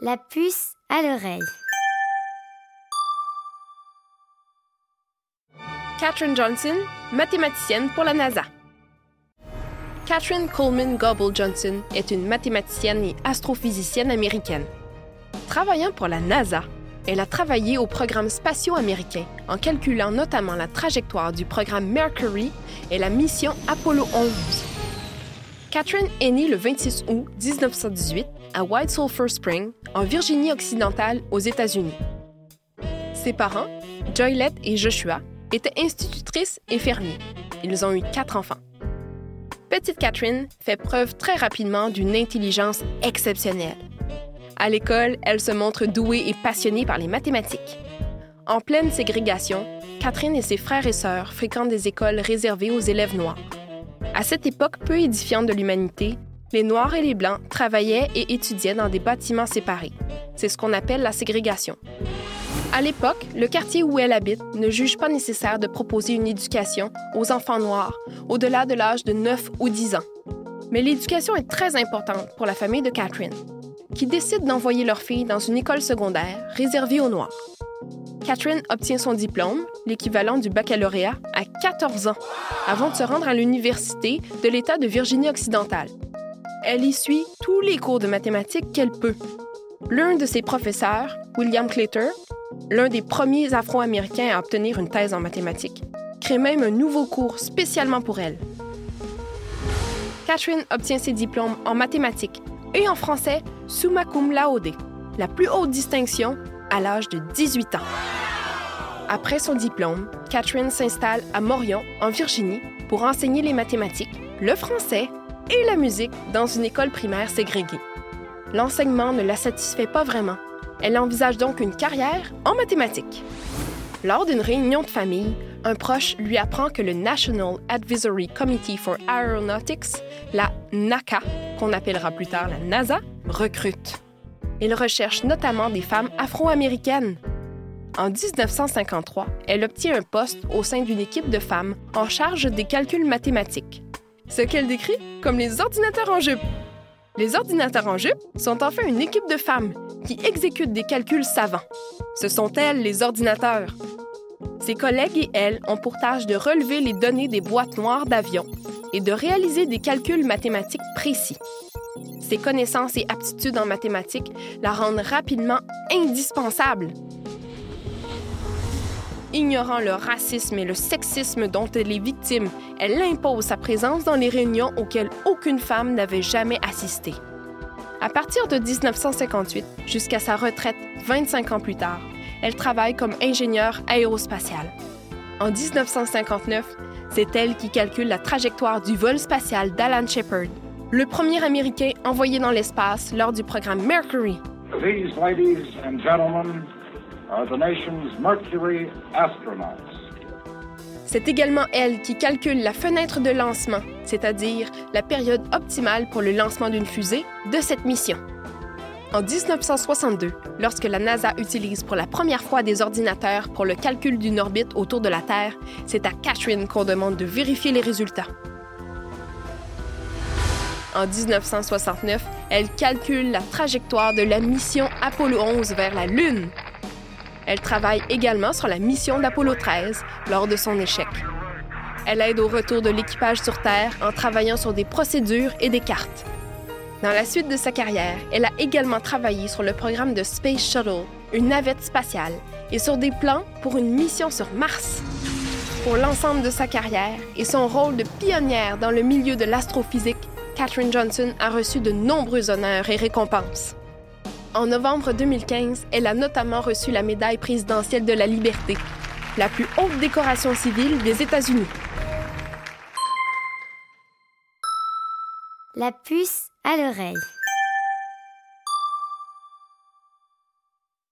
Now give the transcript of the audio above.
La puce à l'oreille. Katherine Johnson, mathématicienne pour la NASA. Katherine Coleman Gobble Johnson est une mathématicienne et astrophysicienne américaine. Travaillant pour la NASA, elle a travaillé au programme spatiaux américain en calculant notamment la trajectoire du programme Mercury et la mission Apollo 11. Catherine est née le 26 août 1918 à White Sulphur Spring, en Virginie occidentale, aux États-Unis. Ses parents, Joylette et Joshua, étaient institutrices et fermiers. Ils ont eu quatre enfants. Petite Catherine fait preuve très rapidement d'une intelligence exceptionnelle. À l'école, elle se montre douée et passionnée par les mathématiques. En pleine ségrégation, Catherine et ses frères et sœurs fréquentent des écoles réservées aux élèves noirs. À cette époque peu édifiante de l'humanité, les Noirs et les Blancs travaillaient et étudiaient dans des bâtiments séparés. C'est ce qu'on appelle la ségrégation. À l'époque, le quartier où elle habite ne juge pas nécessaire de proposer une éducation aux enfants noirs au-delà de l'âge de 9 ou 10 ans. Mais l'éducation est très importante pour la famille de Catherine, qui décide d'envoyer leur fille dans une école secondaire réservée aux Noirs. Catherine obtient son diplôme, l'équivalent du baccalauréat, à 14 ans, avant de se rendre à l'Université de l'État de Virginie-Occidentale. Elle y suit tous les cours de mathématiques qu'elle peut. L'un de ses professeurs, William Claytor, l'un des premiers Afro-Américains à obtenir une thèse en mathématiques, crée même un nouveau cours spécialement pour elle. Catherine obtient ses diplômes en mathématiques et en français summa cum laude, la plus haute distinction à l'âge de 18 ans. Après son diplôme, Catherine s'installe à Morion, en Virginie, pour enseigner les mathématiques, le français et la musique dans une école primaire ségrégée. L'enseignement ne la satisfait pas vraiment. Elle envisage donc une carrière en mathématiques. Lors d'une réunion de famille, un proche lui apprend que le National Advisory Committee for Aeronautics, la NACA, qu'on appellera plus tard la NASA, recrute. Il recherche notamment des femmes afro-américaines. En 1953, elle obtient un poste au sein d'une équipe de femmes en charge des calculs mathématiques, ce qu'elle décrit comme les ordinateurs en jupe. Les ordinateurs en jupe sont enfin une équipe de femmes qui exécutent des calculs savants. Ce sont elles les ordinateurs. Ses collègues et elle ont pour tâche de relever les données des boîtes noires d'avion et de réaliser des calculs mathématiques précis. Ses connaissances et aptitudes en mathématiques la rendent rapidement indispensable. Ignorant le racisme et le sexisme dont elle est victime, elle impose sa présence dans les réunions auxquelles aucune femme n'avait jamais assisté. À partir de 1958 jusqu'à sa retraite 25 ans plus tard, elle travaille comme ingénieure aérospatiale. En 1959, c'est elle qui calcule la trajectoire du vol spatial d'Alan Shepard, le premier Américain envoyé dans l'espace lors du programme Mercury. Ladies and gentlemen are the nation's Mercury astronauts. C'est également elle qui calcule la fenêtre de lancement, c'est-à-dire la période optimale pour le lancement d'une fusée de cette mission. En 1962, lorsque la NASA utilise pour la première fois des ordinateurs pour le calcul d'une orbite autour de la Terre, c'est à Catherine qu'on demande de vérifier les résultats. En 1969, elle calcule la trajectoire de la mission Apollo 11 vers la Lune. Elle travaille également sur la mission d'Apollo 13 lors de son échec. Elle aide au retour de l'équipage sur Terre en travaillant sur des procédures et des cartes. Dans la suite de sa carrière, elle a également travaillé sur le programme de Space Shuttle, une navette spatiale, et sur des plans pour une mission sur Mars. Pour l'ensemble de sa carrière et son rôle de pionnière dans le milieu de l'astrophysique, Katherine Johnson a reçu de nombreux honneurs et récompenses. En novembre 2015, elle a notamment reçu la médaille présidentielle de la liberté, la plus haute décoration civile des États-Unis. La puce à l'oreille.